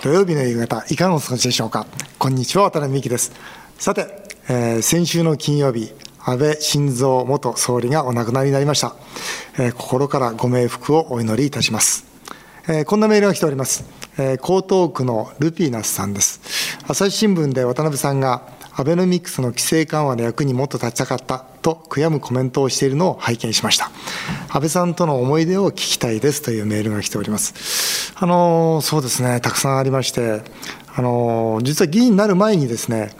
土曜日の夕方、いかがお過ごしでしょうか？こんにちは、渡辺美希です。さて、えー、先週の金曜日、安倍晋三元総理がお亡くなりになりました。えー、心からご冥福をお祈りいたします。えー、こんなメールが来ております。え江東区のルピーナスさんです。朝日新聞で渡辺さんが、アベノミクスの規制緩和の役にもっと立ちたかったと悔やむコメントをしているのを拝見しました。安倍さんとの思い出を聞きたいですというメールが来ております。あの、そうですね、たくさんありまして、あの、実は議員になる前にですね、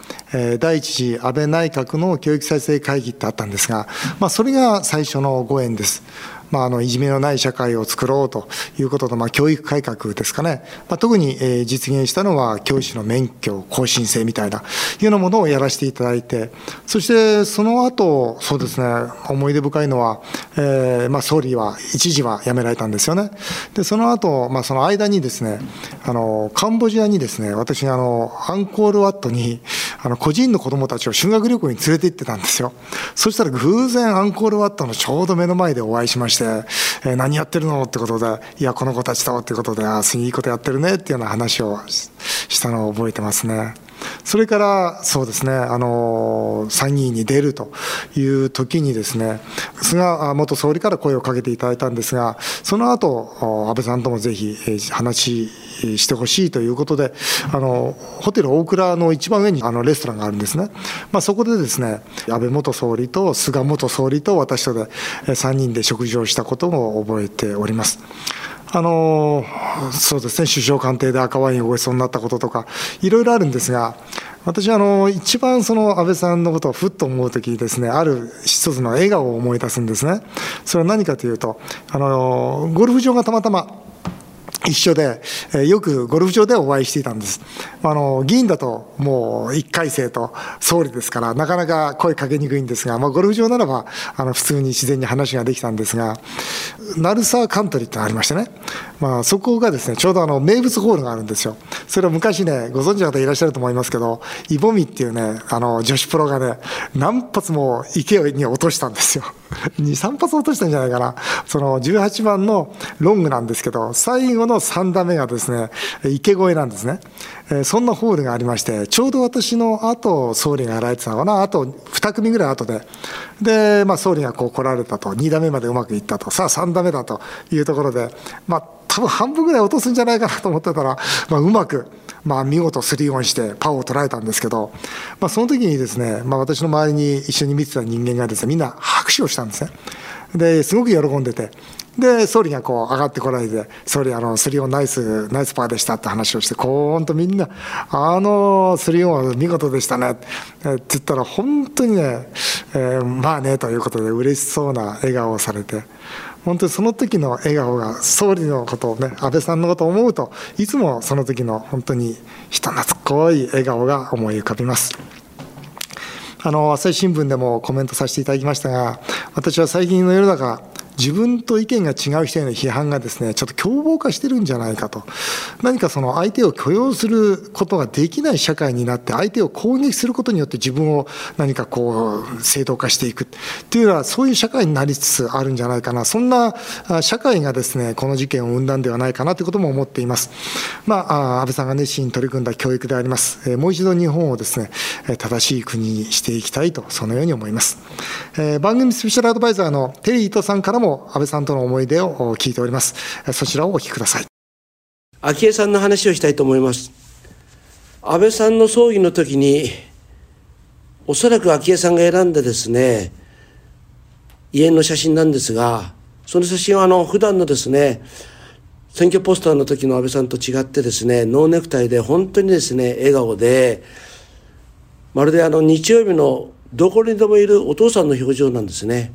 第一次安倍内閣の教育再生会議ってあったんですが、まあ、それが最初のご縁です。まあ、あのいじめのない社会を作ろうということと、まあ、教育改革ですかね、まあ、特に、えー、実現したのは教師の免許更新制みたいないうようなものをやらせていただいてそしてその後そうですね思い出深いのは、えーまあ、総理は一時は辞められたんですよね。でその後、まあその間にですねあのカンボジアにですね私あのアンコールワットにあの個人の子供たちを修学旅行に連れて行ってたんですよ。そしたら偶然アンコールワットのちょうど目の前でお会いしまして、え、何やってるのってことで、いや、この子たちとってことで、ああ、いいことやってるねっていうような話をしたのを覚えてますね。それからそうですね、あの参議院に出るという時にですね、菅元総理から声をかけていただいたんですが、その後安倍さんともぜひ話してほしいということで、あのホテル大倉の一番上にあのレストランがあるんですね、まあ、そこでですね、安倍元総理と菅元総理と私とで3人で食事をしたことも覚えております。あのそうですね、首相官邸で赤ワインをごちそうになったこととか、いろいろあるんですが、私あの、一番その安倍さんのことをふっと思うときですね、ある一つの笑顔を思い出すんですね。それは何かというと、あのゴルフ場がたまたま一緒で、よくゴルフ場でお会いしていたんです。あの、議員だともう一回生と総理ですから、なかなか声かけにくいんですが、まあ、ゴルフ場ならば、あの、普通に自然に話ができたんですが、鳴沢カントリーってありましてね、まあ、そこがですね、ちょうどあの、名物ホールがあるんですよ。それは昔ね、ご存知の方いらっしゃると思いますけど、イボミっていうね、あの、女子プロがね、何発も池に落としたんですよ。2、3発落としたんじゃないかな。その、18番のロングなんですけど、最後の3打目がですね、池越えなんですね。えそんなホールがありまして、ちょうど私の後、総理がやられてたのかな、あと2組ぐらい後で。で、まあ、総理がこう来られたと、2打目までうまくいったと、さあ3打目だというところで、まあ、多分半分ぐらい落とすんじゃないかなと思ってたら、まあ、うまく、まあ、見事スリーオンしてパーを捉えたんですけど、まあ、その時にですね、まあ、私の周りに一緒に見てた人間がですね、みんな拍手をしたんですね。で、すごく喜んでて、で、総理がこう上がってこられて、総理、あの、スリオンナイス、ナイスパーでしたって話をして、こーんとみんな、あのスリオンは見事でしたねって言ったら、本当にね、えー、まあね、ということで嬉しそうな笑顔をされて、本当にその時の笑顔が総理のことをね、安倍さんのことを思うと、いつもその時の本当に人懐っこい笑顔が思い浮かびます。あの、朝日新聞でもコメントさせていただきましたが、私は最近の世の中、自分と意見が違う人への批判がですね、ちょっと凶暴化してるんじゃないかと。何かその相手を許容することができない社会になって、相手を攻撃することによって自分を何かこう、正当化していくっていうのは、そういう社会になりつつあるんじゃないかな。そんな社会がですね、この事件を生んだんではないかなということも思っています。まあ、安倍さんが熱心に取り組んだ教育であります。もう一度日本をですね、正しい国にしていきたいと、そのように思います。番組スペシャルアドバイザーのテリー伊藤さんからも安倍さんとの思い出を聞いております。そちらをお聞きください。昭恵さんの話をしたいと思います。安倍さんの葬儀の時に、おそらく昭恵さんが選んでですね、遺影の写真なんですが、その写真はあの、普段のですね、選挙ポスターの時の安倍さんと違ってですね、ノーネクタイで本当にですね、笑顔で、まるであの日曜日のどこにでもいるお父さんの表情なんですね。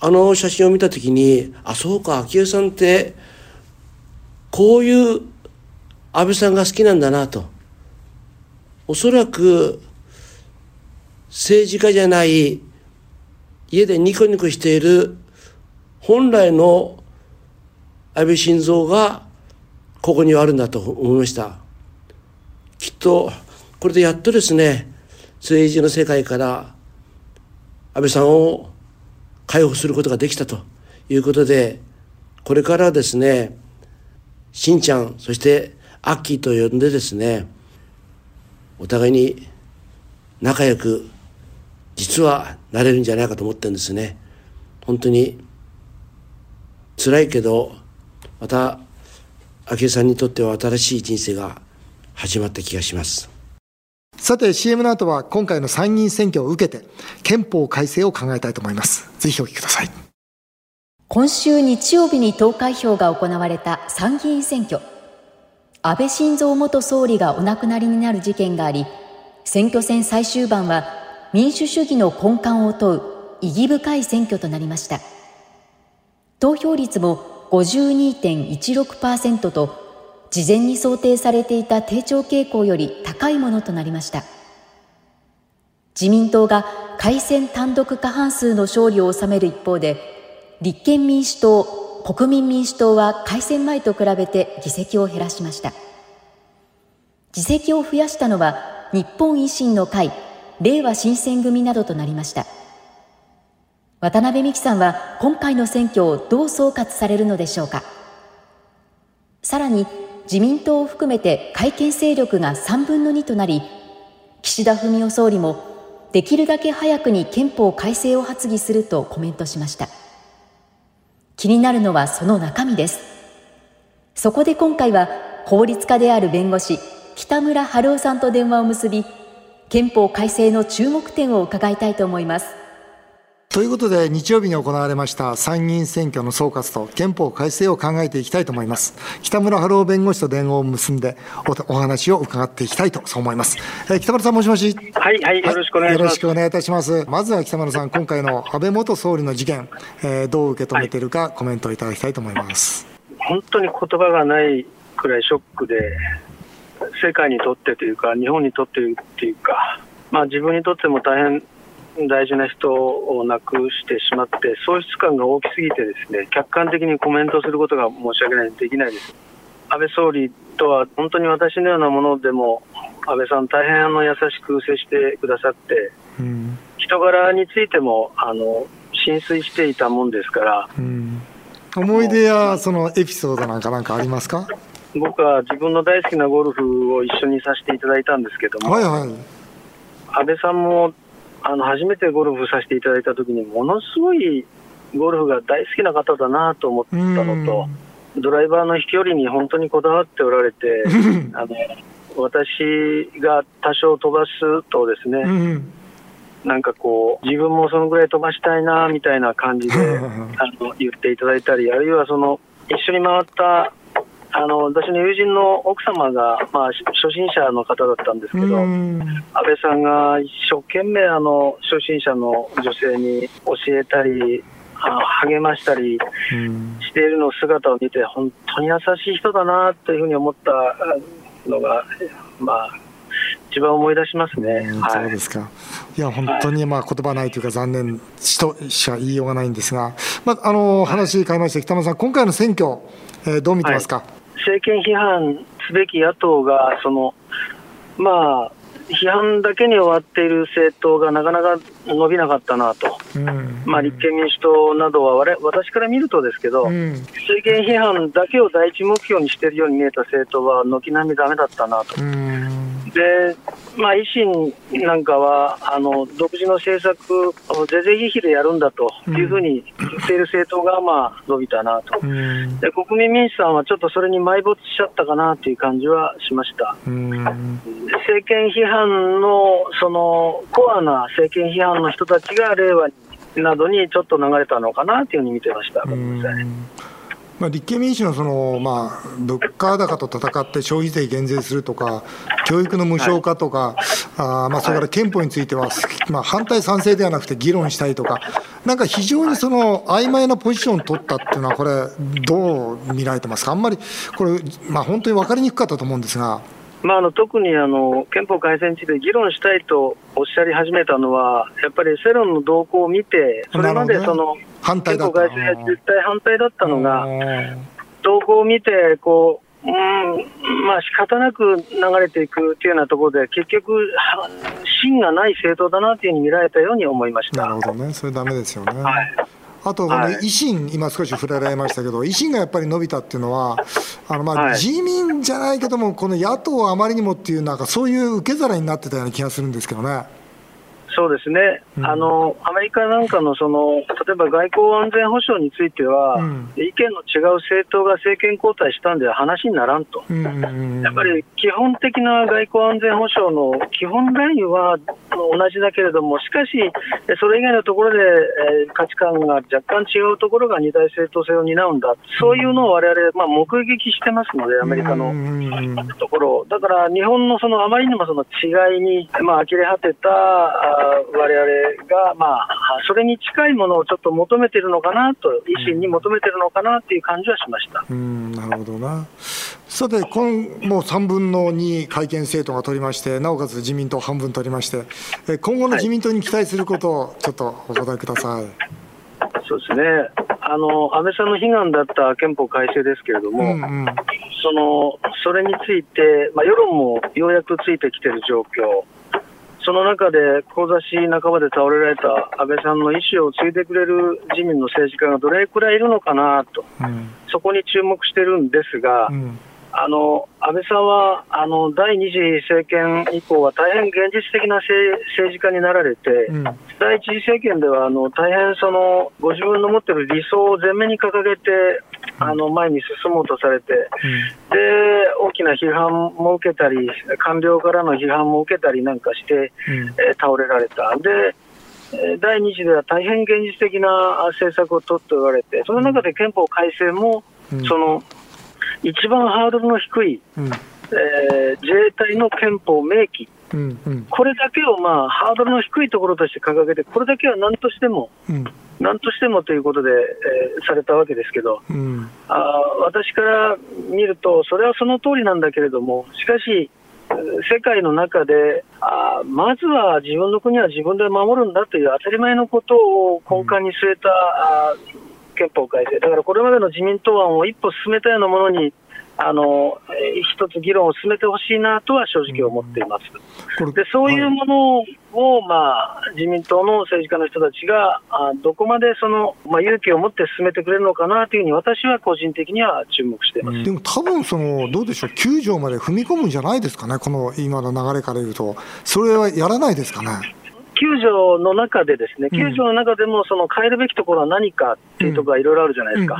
あの写真を見た時にあそうか昭恵さんってこういう安倍さんが好きなんだなとおそらく政治家じゃない家でニコニコしている本来の安倍晋三がここにはあるんだと思いました。きっとこれでやっとですね政治の世界から安倍さんを解放することができたということで、これからですね、しんちゃん、そしてアッキーと呼んでですね、お互いに仲良く、実はなれるんじゃないかと思ってるんですね。本当に辛いけど、また、昭恵さんにとっては新しい人生が始まった気がします。さて CM の後は今回の参議院選挙を受けて憲法改正を考えたいと思います。ぜひお聞きください。今週日曜日に投開票が行われた参議院選挙。安倍晋三元総理がお亡くなりになる事件があり、選挙戦最終盤は民主主義の根幹を問う意義深い選挙となりました。投票率も52.16%と事前に想定されていた低調傾向より高いものとなりました。自民党が改選単独過半数の勝利を収める一方で立憲民主党国民民主党は改選前と比べて議席を減らしました。議席を増やしたのは日本維新の会令和新選組などとなりました。渡辺美樹さんは今回の選挙をどう総括されるのでしょうか。さらに自民党を含めて改憲勢力が3分の2となり岸田文雄総理もできるだけ早くに憲法改正を発議するとコメントしました。気になるのはその中身です。そこで今回は法律家である弁護士北村春夫さんと電話を結び憲法改正の注目点を伺いたいと思います。ということで、日曜日に行われました参議院選挙の総括と憲法改正を考えていきたいと思います。北村春夫弁護士と電話を結んでお、お話を伺っていきたいと、そう思います。えー、北村さん、もしもし？はい、はい、よろしくお願いします。よろしくお願いいたします。まずは北村さん、今回の安倍元総理の事件、えー、どう受け止めているか、コメントをいただきたいと思います。本当に言葉がないくらいショックで、世界にとってというか、日本にとってっていうか、まあ、自分にとっても大変大事な人を亡くしてしまって、喪失感が大きすぎて、ですね客観的にコメントすることが申し訳ない、できないです。安倍総理とは、本当に私のようなものでも、安倍さん、大変あの優しく接してくださって、うん、人柄についてもあの浸水していたもんですから、うん、思い出やそのエピソードなんかなんかありますか？僕は自分の大好きなゴルフを一緒にさせていただいたんですけども、はいはい、安倍さんもあの初めてゴルフさせていただいたときに、ものすごいゴルフが大好きな方だなと思ったのと、ドライバーの飛距離に本当にこだわっておられて、あの私が多少飛ばすとですね、なんかこう、自分もそのぐらい飛ばしたいなみたいな感じで あの言っていただいたり、あるいはその一緒に回ったあの私の友人の奥様が、まあ、初心者の方だったんですけど、安倍さんが一生懸命あの初心者の女性に教えたり、励ましたりしているの姿を見て、本当に優しい人だなというふうに思ったのが、まあ、一番思い出しますね。そうですか。いや、本当にまあ言葉ないというか、残念としか言いようがないんですが、まあ、あの話変えまして、北村さん、今回の選挙、えー、どう見てますか？はい政権批判すべき野党が、そのまあ、批判だけに終わっている政党がなかなか伸びなかったなと、うん、まあ、立憲民主党などは我私から見るとですけど、うん、政権批判だけを第一目標にしているように見えた政党は軒並みだめだったなと。うんで、まあ、維新なんかは、あの独自の政策を是々非々でやるんだというふうに言っている政党が、まあ、伸びたなと、で、国民民主さんはちょっとそれに埋没しちゃったかなという感じはしました。政権批判の、そのコアな政権批判の人たちが令和などにちょっと流れたのかなというふうに見てました。ごめんなさいまあ、立憲民主のその、まあ、物価高と戦って消費税減税するとか、教育の無償化とか、はい、あまあ、それから憲法については、まあ、反対、賛成ではなくて議論したいとか、なんか非常にその曖昧なポジションを取ったっていうのは、これ、どう見られてますか、あんまりこれ、まあ、本当に分かりにくかったと思うんですが。まあ、あの特にあの憲法改正について議論したいとおっしゃり始めたのは、やっぱり世論の動向を見て、それまでその、憲法改正絶対反対だったのが、動向を見てこう、うんまあ仕方なく流れていくというようなところで、結局、芯がない政党だなというふうに見られたように思いました。なるほどね、それだめですよね。はいあと、はい、維新、今少し触れられましたけど、維新がやっぱり伸びたっていうのは、あのまあ、自民じゃないけども、この野党あまりにもっていう、なんかそういう受け皿になってたような気がするんですけどね。そうですね、うん、あのアメリカなんかのその例えば外交安全保障については、うん、意見の違う政党が政権交代したんでは話にならんと、うん、やっぱり基本的な外交安全保障の基本ラインは同じだけれども、しかし、それ以外のところで、えー、価値観が若干違うところが二大政党制を担うんだ、そういうのを我々、まあ、目撃してますので、アメリカのところだから日本のそのあまりにもその違いに、まあ呆れ果てた我々が、まあ、それに近いものをちょっと求めてるのかなと、維新に求めてるのかなっていう感じはしました。うんなるほどな。さて、今もう3分の2改憲政党が取りまして、なおかつ自民党半分取りまして、今後の自民党に期待することをちょっとお答えください、はい、そうですね。あの、安倍さんの悲願だった憲法改正ですけれども、うんうん、そのそれについて、まあ、世論もようやくついてきている状況。その中で、志半ばで倒れられた安倍さんの意思を継いでくれる自民の政治家がどれくらいいるのかなと、うん、そこに注目してるんですが、うん、あの安倍さんはあの第二次政権以降は大変現実的な政治家になられて、うん、第一次政権ではあの大変そのご自分の持っている理想を前面に掲げて、あの前に進もうとされて、で大きな批判も受けたり、官僚からの批判も受けたりなんかして、え倒れられた。で第2次では大変現実的な政策を取っておられて、その中で憲法改正も、その一番ハードルの低い、うん、えー、自衛隊の憲法明記、うん。うん、これだけを、まあ、ハードルの低いところとして掲げて、これだけは何としても、うん、何としてもということで、えー、されたわけですけど、うん、あ私から見ると、それはその通りなんだけれども、しかし、世界の中であ、まずは自分の国は自分で守るんだという当たり前のことを根幹に据えた、うん憲法改正、だからこれまでの自民党案を一歩進めたようなものに、あの一つ議論を進めてほしいなとは正直思っています。でそういうものを、まあ、自民党の政治家の人たちが、あどこまでその、まあ、勇気を持って進めてくれるのかなというふうに、私は個人的には注目しています、でも多分そのどうでしょう、9条まで踏み込むんじゃないですかね、この今の流れから言うと、それはやらないですかね？9条の中で、ですね9条の中でもその変えるべきところは何かっていうところがいろいろあるじゃないですか、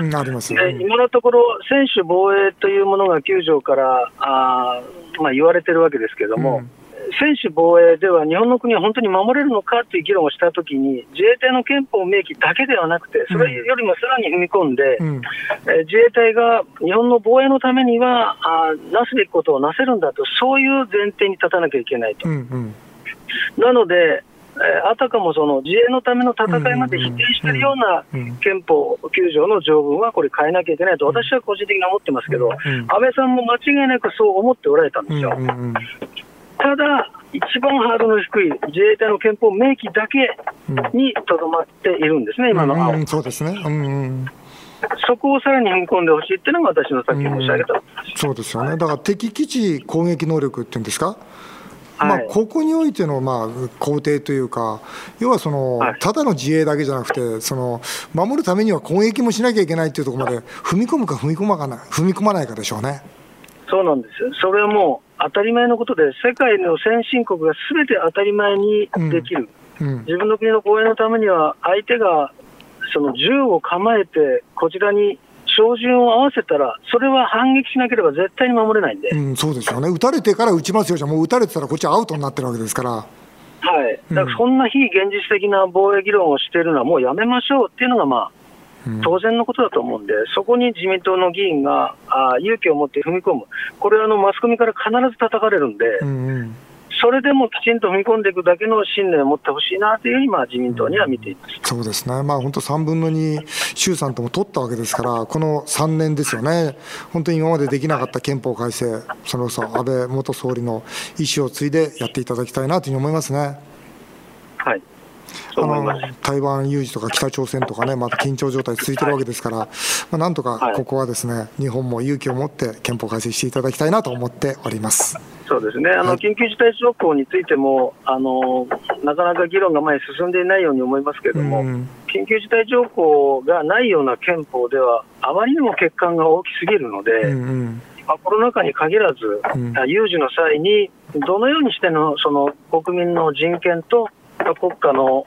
今のところ、専守防衛というものが9条からあ、まあ、言われてるわけですけれども、うん、専守防衛では日本の国は本当に守れるのかという議論をしたときに、自衛隊の憲法明記だけではなくて、それよりもさらに踏み込んで、うん、え自衛隊が日本の防衛のためにはあ、なすべきことをなせるんだと、そういう前提に立たなきゃいけないと。うんうん、なので、えあたかもその自衛のための戦いまで否定しているような憲法9条の条文はこれ変えなきゃいけないと私は個人的に思ってますけど、安倍さんも間違いなくそう思っておられたんですよ。ただ、一番ハードルの低い自衛隊の憲法明記だけにとどまっているんですね、今の青、そうですね、うんそこをさらに踏み込んでほしいっていうのが私のさっき申し上げた、そうですよね、だから敵基地攻撃能力っていうんですか、まあ、ここにおいてのまあ肯定というか、要はその、ただの自衛だけじゃなくて、その守るためには攻撃もしなきゃいけないというところまで踏み込むか踏み込まかな踏み込まないかでしょうね。そうなんです。よ、それはもう当たり前のことで、世界の先進国がすべて当たり前にできる、うんうん、自分の国の防衛のためには、相手がその銃を構えて、こちらに照準を合わせたら、それは反撃しなければ絶対に守れないんで、うん、そうですよね、撃たれてから撃ちますよ、じゃもう撃たれてたら、こっちアウトになってるわけですから。はい、だからそんな非現実的な防衛議論をしているのはもうやめましょうっていうのが、まあ、当然のことだと思うんで、そこに自民党の議員があ勇気を持って踏み込む、これはあのマスコミから必ず叩かれるんで、うんうんそれでもきちんと踏み込んでいくだけの信念を持ってほしいなというふうに、まあ、自民党には見ています、そうですね、まあ、本当、3分の2、衆参とも取ったわけですから、この3年ですよね、本当に今までできなかった憲法改正、それこそ安倍元総理の意思を継いでやっていただきたいなというふうに思いますね。はい。あの台湾有事とか北朝鮮とかね、また緊張状態続いてるわけですから、まあ、なんとかここはですね、日本も勇気を持って憲法改正していただきたいなと思っております。そうですね、あの、緊急事態条項についてもあの、なかなか議論が前に進んでいないように思いますけれども、緊緊急事態条項がないような憲法では、あまりにも欠陥が大きすぎるので、うんうん。まあ、コロナ禍に限らず、うん、有事の際に、どのようにしてのその国民の人権と国家の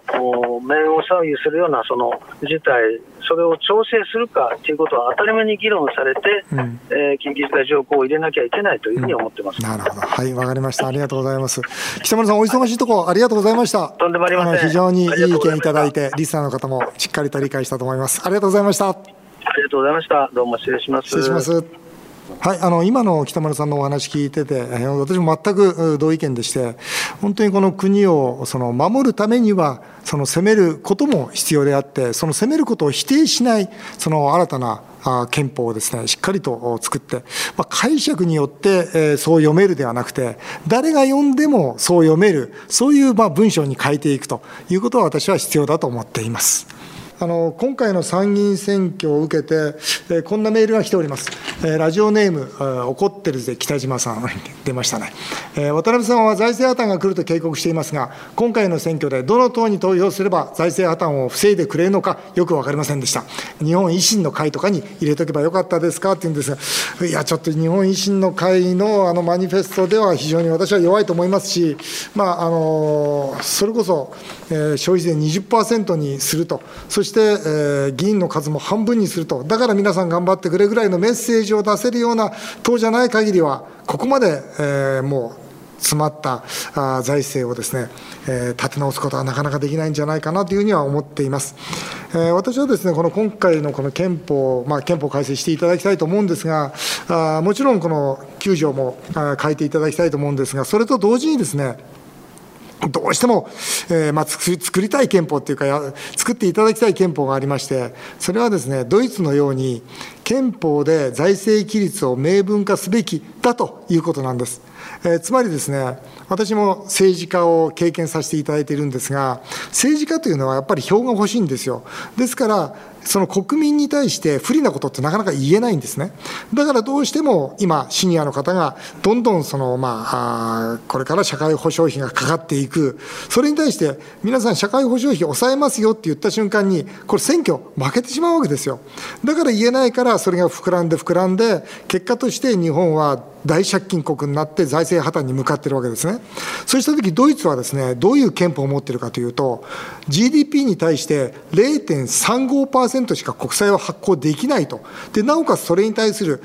面を左右するようなその事態、それを調整するかということは当たり前に議論されて、うん、えー、緊急事態条項を入れなきゃいけないというふうに思ってます、うん、なるほど、はい、わかりました、ありがとうございます。北村さん、お忙しいところ、ありがとうございました。とんでもありません。非常にいい意見いただいて、リスナーの方もしっかりと理解したと思います。ありがとうございました。ありがとうございました。どうも失礼します。失礼します。はい、あの今の北村さんのお話聞いてて、私も全く同意見でして、本当にこの国をその守るためには、その攻めることも必要であって、その攻めることを否定しない、その新たな憲法をですね、しっかりと作って、まあ、解釈によって、そう読めるではなくて、誰が読んでもそう読める、そういうまあ文章に変えていくということは私は必要だと思っています。あの今回の参議院選挙を受けて、えー、こんなメールが来ております。えー、ラジオネーム、えー、怒ってるぜ北島さん、出ましたね、えー。渡辺さんは財政破綻が来ると警告していますが、今回の選挙でどの党に投票すれば財政破綻を防いでくれるのか、よく分かりませんでした。日本維新の会とかに入れとけばよかったですか？って言うんですが、いや、ちょっと日本維新の会のあのマニフェストでは非常に私は弱いと思いますし、まあ、あのそれこそ、えー、消費税20%にすると、そしてして、えー、議員の数も半分にすると、だから皆さん頑張ってくれぐらいのメッセージを出せるような党じゃない限りは、ここまで、えー、もう、詰まったあ財政をですね、えー、立て直すことはなかなかできないんじゃないかなというふうには思っています。え、私はですね、この今回のこの憲法、まあ、憲法改正していただきたいと思うんですが、あもちろんこの9条も変えていただきたいと思うんですが、それと同時にですね、どうしても、えーまあ、作りたい憲法っていうか作っていただきたい憲法がありましてそれはですねドイツのように憲法で財政規律を明文化すべきだということなんです。えー、つまりですね私も政治家を経験させていただいているんですが政治家というのはやっぱり票が欲しいんですよですからその国民に対して不利なことってなかなか言えないんですね。だからどうしても今、シニアの方がどんどんその、まあ、これから社会保障費がかかっていく。それに対して皆さん社会保障費抑えますよって言った瞬間に、これ選挙負けてしまうわけですよ。だから言えないからそれが膨らんで膨らんで、結果として日本は大借金国になって財政破綻に向かっているわけですね。そうしたとき、ドイツはですね、どういう憲法を持っているかというと、GDP に対して0.35%しか国債を発行できないと。で、なおかつそれに対する、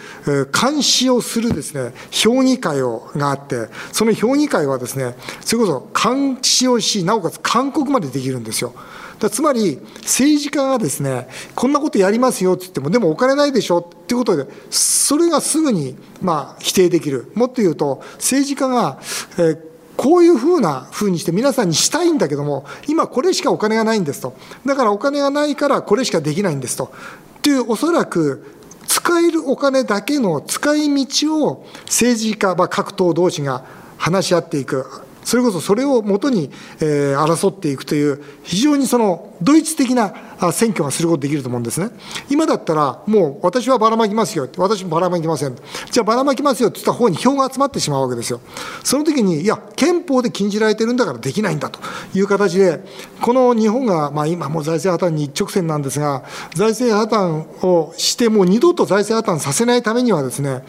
監視をするですね、評議会をがあって、その評議会はですね、それこそ監視をし、なおかつ勧告までできるんですよ。だつまり政治家がですねこんなことやりますよって言ってもでもお金ないでしょっていうことでそれがすぐにまあ否定できる。もっと言うと政治家が、えー、こういうふうなふうにして皆さんにしたいんだけども今これしかお金がないんですと。だからお金がないからこれしかできないんですと。っていうおそらく使えるお金だけの使い道を政治家、まあ、各党同士が話し合っていく。それこそそれをもとに、えー、争っていくという、非常にそのドイツ的な選挙がすることできると思うんですね。今だったら、もう私はばらまきますよ、私もばらまきません。じゃあばらまきますよって言った方に票が集まってしまうわけですよ。その時に、いや、憲法で禁じられてるんだからできないんだという形で、この日本が、まあ、今もう財政破綻に一直線なんですが、財政破綻をして、もう二度と財政破綻させないためにはですね、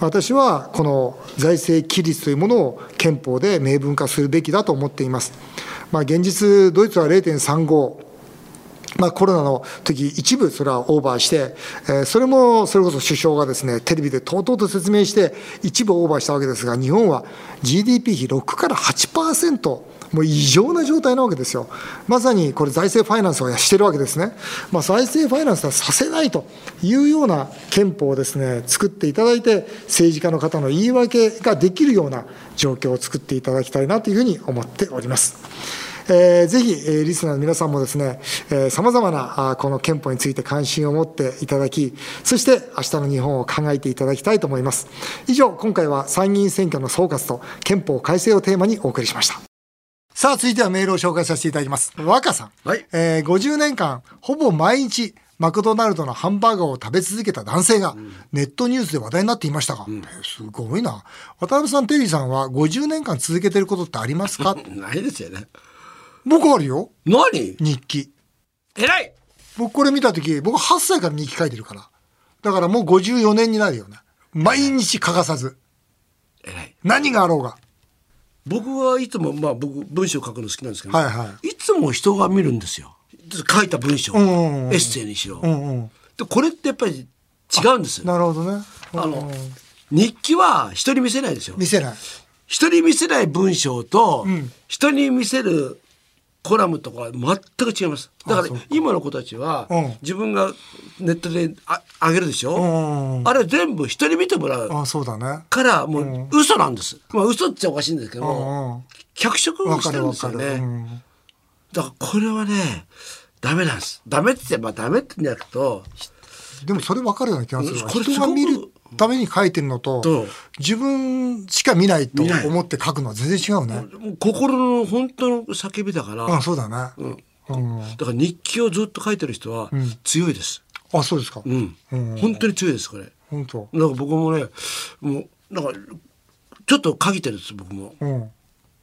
私はこの財政規律というものを憲法で明文化するべきだと思っています。まあ、現実、ドイツは0.35、まあ、コロナの時一部それはオーバーして、えー、それもそれこそ首相がですねテレビでとうとうと説明して一部オーバーしたわけですが日本は GDP 比6から8%もう異常な状態なわけですよ。まさにこれ財政ファイナンスをしてるわけですね。まあ、財政ファイナンスはさせないというような憲法をですね、作っていただいて、政治家の方の言い訳ができるような状況を作っていただきたいなというふうに思っております。えー、ぜひ、えー、リスナーの皆さんもですね、さまざまなあこの憲法について関心を持っていただき、そして明日の日本を考えていただきたいと思います。以上、今回は参議院選挙の総括と憲法改正をテーマにお送りしました。さあ、続いてはメールを紹介させていただきます。若さん。はい。えー、50年間、ほぼ毎日、マクドナルドのハンバーガーを食べ続けた男性が、ネットニュースで話題になっていましたが、うん、すごいな。渡辺さん、テリーさんは50年間続けてることってありますか？ないですよね。僕あるよ。何？日記。偉い僕これ見た時、僕8歳から日記書いてるから。だからもう54年になるよね。毎日欠かさず。偉い。何があろうが。僕はいつも、まあ僕、文章書くの好きなんですけど、はいはいいつも人が見るんですよ。書いた文章、んうんうんエッセイにしろ。うんうん。で、これってやっぱり違うんですよ。なるほどね。あのうん日記は人に見せないですよ。見せない。人に見せない文章と、ん人に見せるコラムとかは全く違います。だから今の子たちは、うん自分がネットであ上げるでしょ、うん。あれ全部人に見てもらうあ、そうだね。からもう嘘なんです。まあ嘘っちゃおかしいんですけうど、んうん。脚色してるん。ですよね。うんだからこれはね、ダメなんです。ダメって言って、まあダメってんじゃなくと、でもそれわかるような気がする人が見るために書いてるのとと、自分しか見ないと思って書くのは全然違うね。もう心の本当の叫びだから、うん、そうだね。うんうん。だから日記をずっと書いてる人は強いです。あ、そうですか。うん。うん本当に強いです、これ。本当。なんか僕もね、もう、なんか、ちょっと書いてるんです、僕も。うん。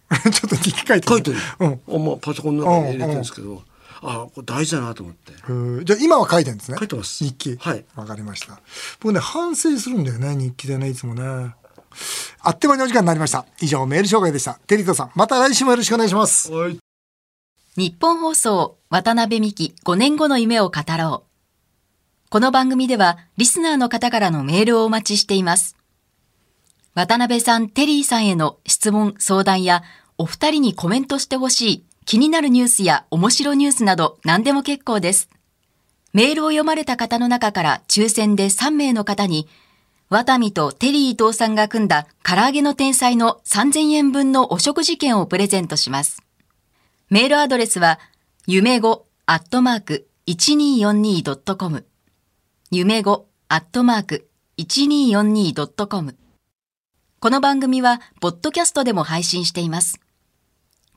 ちょっと日記書いて書いてる。うん。あまあ、パソコンの中に入れてるんですけど、あこれ大事だなと思って。うんじゃあ今は書いてるんですね。書いてます日記。はいわかりました。僕ね、反省するんだよね、日記でね、いつもね。あっという間にお時間になりました。以上、メール紹介でした。テリートさん、また来週もよろしくお願いします。はい。日本放送渡辺美希5年後の夢を語ろう。この番組ではリスナーの方からのメールをお待ちしています。渡辺さん、テリーさんへの質問、相談やお二人にコメントしてほしい気になるニュースや面白ニュースなど何でも結構です。メールを読まれた方の中から抽選で3名の方にワタミとテリー伊藤さんが組んだ唐揚げの天才の3000円分のお食事券をプレゼントします。メールアドレスは、夢語アットマーク 1242.com。夢語アットマーク 1242.com。この番組は、ポッドキャストでも配信しています。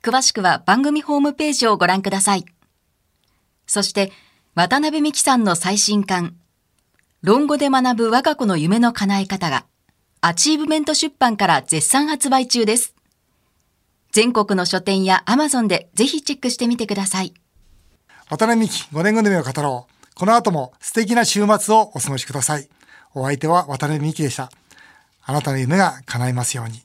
詳しくは番組ホームページをご覧ください。そして、渡邉美樹さんの最新刊、論語で学ぶ我が子の夢の叶え方が、アチーブメント出版から絶賛発売中です。全国の書店やアマゾンでぜひチェックしてみてください。渡辺美希5年後の夢を語ろう。この後も素敵な週末をお過ごしください。お相手は渡辺美希でした。あなたの夢が叶いますように。